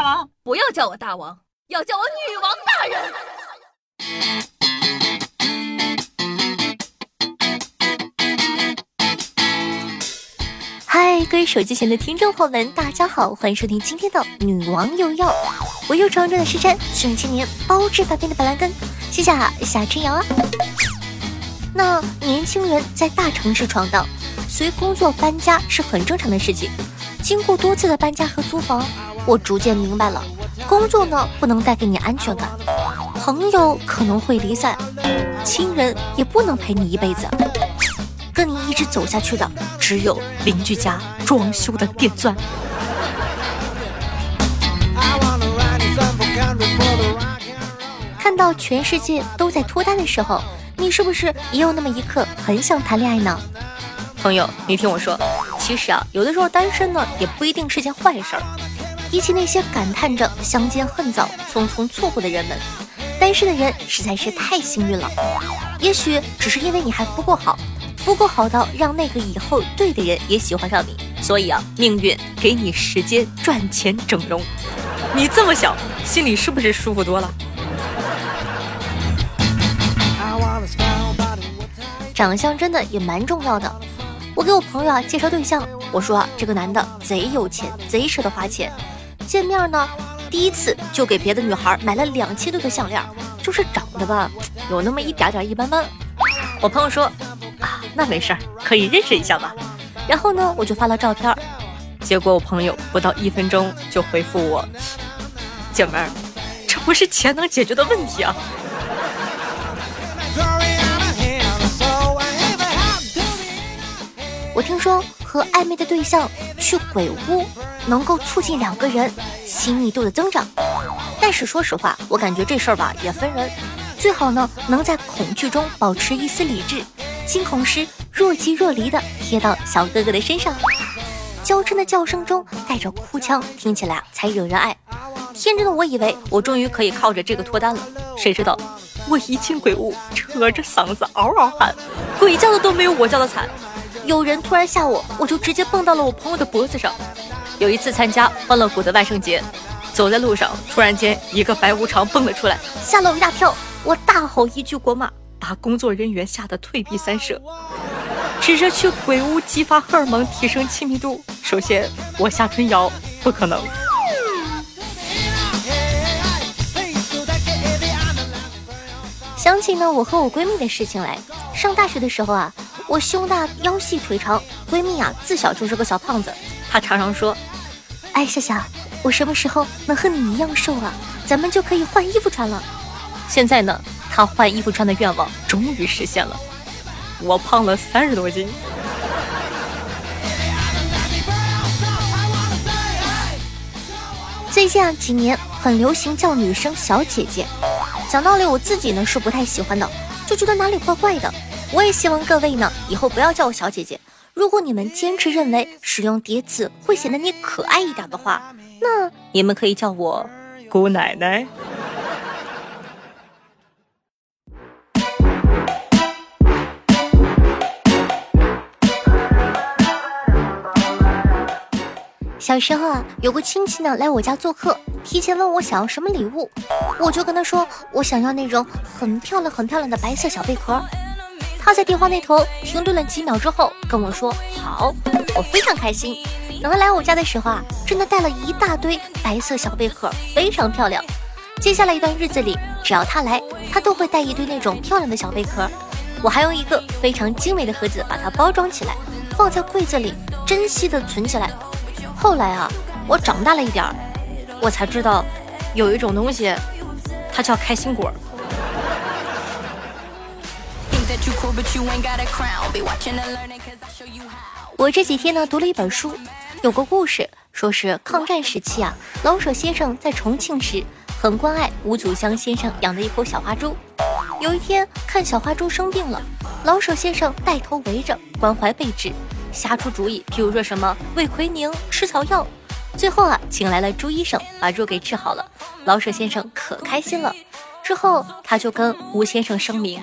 大王？不要叫我大王，要叫我女王大人。嗨，各位手机前的听众朋友们，大家好，欢迎收听今天的女王有药。我又常中的时辰，顺青年包治百病的板蓝根，谢谢夏春瑶啊。那年轻人在大城市闯荡，随工作搬家是很正常的事情。经过多次的搬家和租房，我逐渐明白了，工作呢不能带给你安全感，朋友可能会离散，亲人也不能陪你一辈子，跟你一直走下去的只有邻居家装修的电钻。看到全世界都在脱单的时候，你是不是也有那么一刻很想谈恋爱呢？朋友，你听我说，其实啊，有的时候单身呢也不一定是件坏事儿。比起那些感叹着相见恨早、匆匆错过的人们，单身的人实在是太幸运了。也许只是因为你还不够好，不够好到让那个以后对的人也喜欢上你，所以啊，命运给你时间赚钱整容。你这么想，心里是不是舒服多了？长相真的也蛮重要的。我给我朋友啊介绍对象，我说这个男的贼有钱，贼舍得花钱。见面呢，第一次就给别的女孩买了两千多的项链，就是长得吧，有那么一点点一般般。我朋友说啊，那没事儿，可以认识一下嘛。然后呢，我就发了照片，结果我朋友不到一分钟就回复我，姐们儿，这不是钱能解决的问题啊。我听说和暧昧的对象去鬼屋，能够促进两个人亲密度的增长。但是说实话，我感觉这事儿吧也分人，最好呢能在恐惧中保持一丝理智，惊恐时若即若离的贴到小哥哥的身上，娇嗔的叫声中带着哭腔，听起来才惹人爱。天真的我以为我终于可以靠着这个脱单了，谁知道我一进鬼屋，扯着嗓子嗷嗷喊，鬼叫的都没有我叫的惨。有人突然吓我，我就直接蹦到了我朋友的脖子上。有一次参加欢乐谷的万圣节，走在路上，突然间一个白无常蹦了出来，吓了我一大跳。我大吼一句国骂，把工作人员吓得退避三舍。指着去鬼屋激发荷尔蒙、提升亲密度，首先我夏春瑶不可能。想起呢，我和我闺蜜的事情来。上大学的时候啊。我胸大腰细腿长，闺蜜啊自小就是个小胖子。她常常说：“哎，夏夏，我什么时候能和你一样瘦啊？咱们就可以换衣服穿了。”现在呢，她换衣服穿的愿望终于实现了。我胖了三十多斤。最近啊几年很流行叫女生小姐姐，讲道理我自己呢是不太喜欢的，就觉得哪里怪怪的。我也希望各位呢，以后不要叫我小姐姐。如果你们坚持认为使用叠词会显得你可爱一点的话，那你们可以叫我姑奶奶。小时候啊，有个亲戚呢来我家做客，提前问我想要什么礼物，我就跟他说我想要那种很漂亮、很漂亮的白色小贝壳。他在电话那头停顿了几秒之后跟我说：“好，我非常开心。等他来我家的时候啊，真的带了一大堆白色小贝壳，非常漂亮。接下来一段日子里，只要他来，他都会带一堆那种漂亮的小贝壳。我还用一个非常精美的盒子把它包装起来，放在柜子里，珍惜的存起来。后来啊，我长大了一点儿，我才知道，有一种东西，它叫开心果。”我这几天呢读了一本书，有个故事，说是抗战时期啊，老舍先生在重庆时很关爱吴祖香先生养的一口小花猪。有一天看小花猪生病了，老舍先生带头围着关怀备至，瞎出主意，譬如说什么喂奎宁、吃草药，最后啊请来了朱医生把猪给治好了。老舍先生可开心了，之后他就跟吴先生声明。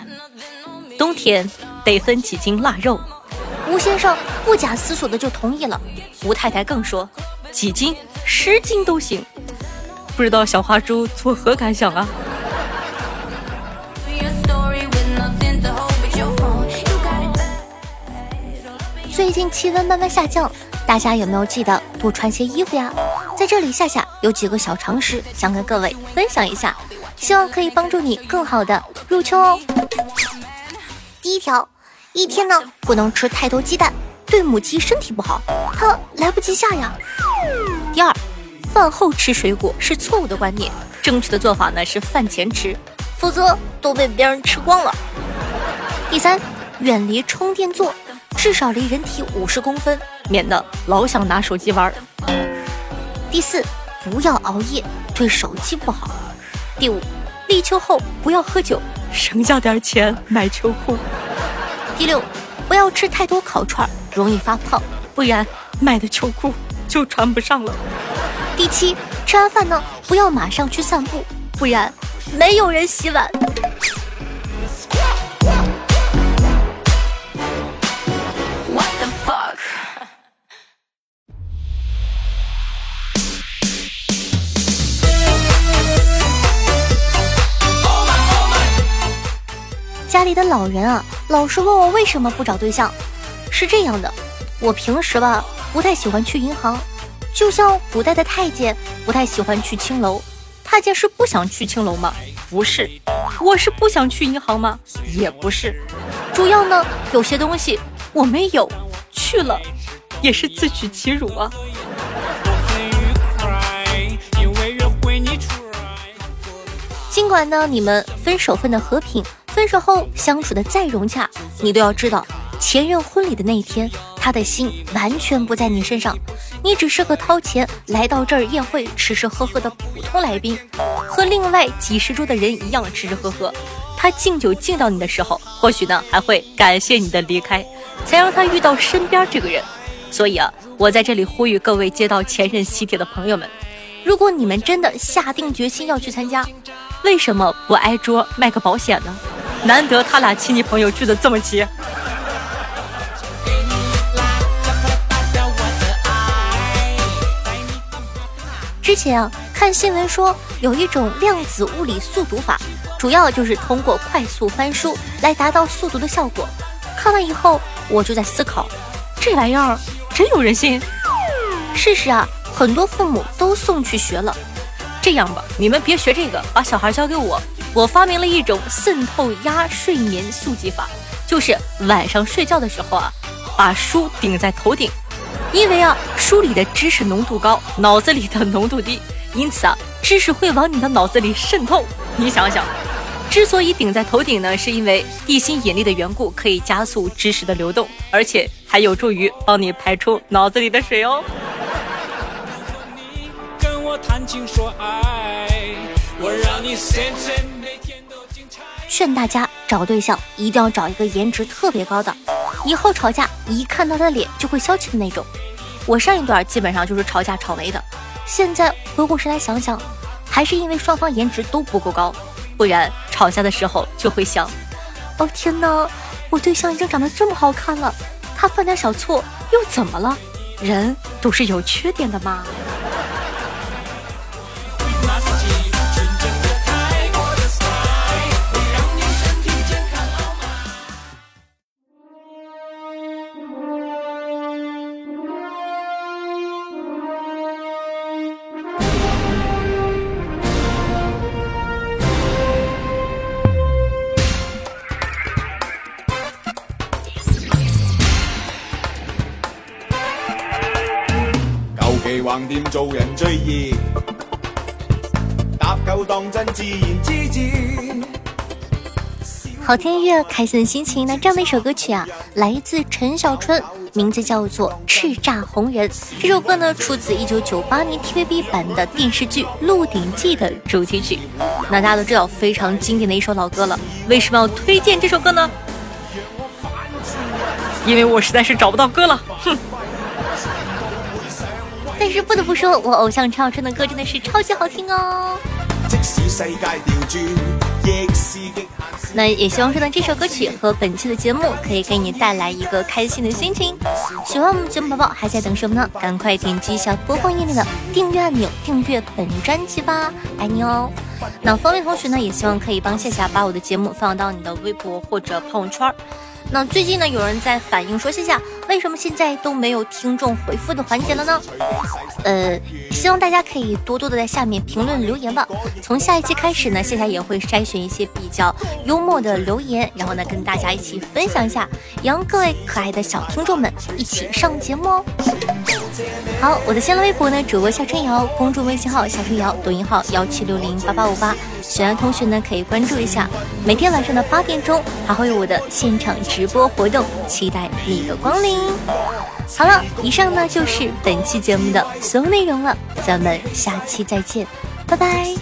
冬天得分几斤腊肉，吴先生不假思索的就同意了。吴太太更说几斤十斤都行。不知道小花猪作何感想啊？最近气温慢慢下降，大家有没有记得多穿些衣服呀？在这里，夏夏有几个小常识想跟各位分享一下，希望可以帮助你更好的入秋哦。第一条，一天呢不能吃太多鸡蛋，对母鸡身体不好，它来不及下呀。第二，饭后吃水果是错误的观念，正确的做法呢是饭前吃，否则都被别人吃光了。第三，远离充电座。至少离人体五十公分，免得老想拿手机玩。第四，不要熬夜，对手机不好。第五，立秋后不要喝酒，省下点钱买秋裤。第六，不要吃太多烤串，容易发胖，不然买的秋裤就穿不上了。第七，吃完饭呢，不要马上去散步，不然没有人洗碗。里的老人啊，老是问我为什么不找对象。是这样的，我平时吧不太喜欢去银行，就像古代的太监不太喜欢去青楼。太监是不想去青楼吗？不是。我是不想去银行吗？也不是。主要呢，有些东西我没有，去了也是自取其辱啊。尽管呢，你们分手分的和平。分手后相处的再融洽，你都要知道，前任婚礼的那一天，他的心完全不在你身上，你只是个掏钱来到这儿宴会吃吃喝喝的普通来宾，和另外几十桌的人一样吃吃喝喝。他敬酒敬到你的时候，或许呢还会感谢你的离开，才让他遇到身边这个人。所以啊，我在这里呼吁各位接到前任喜帖的朋友们，如果你们真的下定决心要去参加，为什么不挨桌卖个保险呢？难得他俩亲戚朋友聚的这么齐。之前啊，看新闻说有一种量子物理速读法，主要就是通过快速翻书来达到速读的效果。看完以后，我就在思考，这玩意儿真有人信？事实啊，很多父母都送去学了。这样吧，你们别学这个，把小孩交给我。我发明了一种渗透压睡眠速记法，就是晚上睡觉的时候啊，把书顶在头顶，因为啊，书里的知识浓度高，脑子里的浓度低，因此啊，知识会往你的脑子里渗透。你想想，之所以顶在头顶呢，是因为地心引力的缘故，可以加速知识的流动，而且还有助于帮你排出脑子里的水哦。跟我谈情说爱，我让你劝大家找对象一定要找一个颜值特别高的，以后吵架一看到他的脸就会消气的那种。我上一段基本上就是吵架吵没的，现在回过神来想想，还是因为双方颜值都不够高，不然吵架的时候就会想：哦天哪，我对象已经长得这么好看了，他犯点小错又怎么了？人都是有缺点的嘛。做人最易，搭够当真自然之至。好听音乐，开心的心情。那这样的一首歌曲啊，来自陈小春，名字叫做《叱咤红人》。这首歌呢，出自一九九八年 TVB 版的电视剧《鹿鼎记》的主题曲。那大家都知道，非常经典的一首老歌了。为什么要推荐这首歌呢？因为我实在是找不到歌了。哼。但是不得不说，我偶像陈小春的歌真的是超级好听哦。即使世界调转，亦是极那也希望说呢，这首歌曲和本期的节目可以给你带来一个开心的心情。喜欢我们节目宝宝还在等什么呢？赶快点击一下播放页面的订阅按钮，订阅本专辑吧，爱你哦。那方便同学呢，也希望可以帮夏夏把我的节目放到你的微博或者朋友圈。那最近呢，有人在反映说，夏夏为什么现在都没有听众回复的环节了呢？呃，希望大家可以多多的在下面评论留言吧。从下一期开始呢，夏夏也会筛选一些比较幽默的留言，然后呢跟大家一起分享一下，让各位可爱的小听众们一起上节目哦。好，我的新浪微博呢，主播夏春瑶，公众微信号夏春瑶，抖音号幺七六零八八五八，喜欢同学呢可以关注一下。每天晚上的八点钟还会有我的现场直播活动，期待你的光临。好了，以上呢就是本期节目的所有内容了，咱们下期再见，拜拜。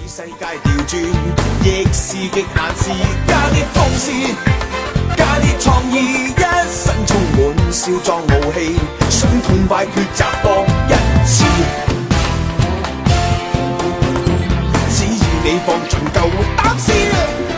少壮武器，想痛快抉择搏一次。你放尽够胆识。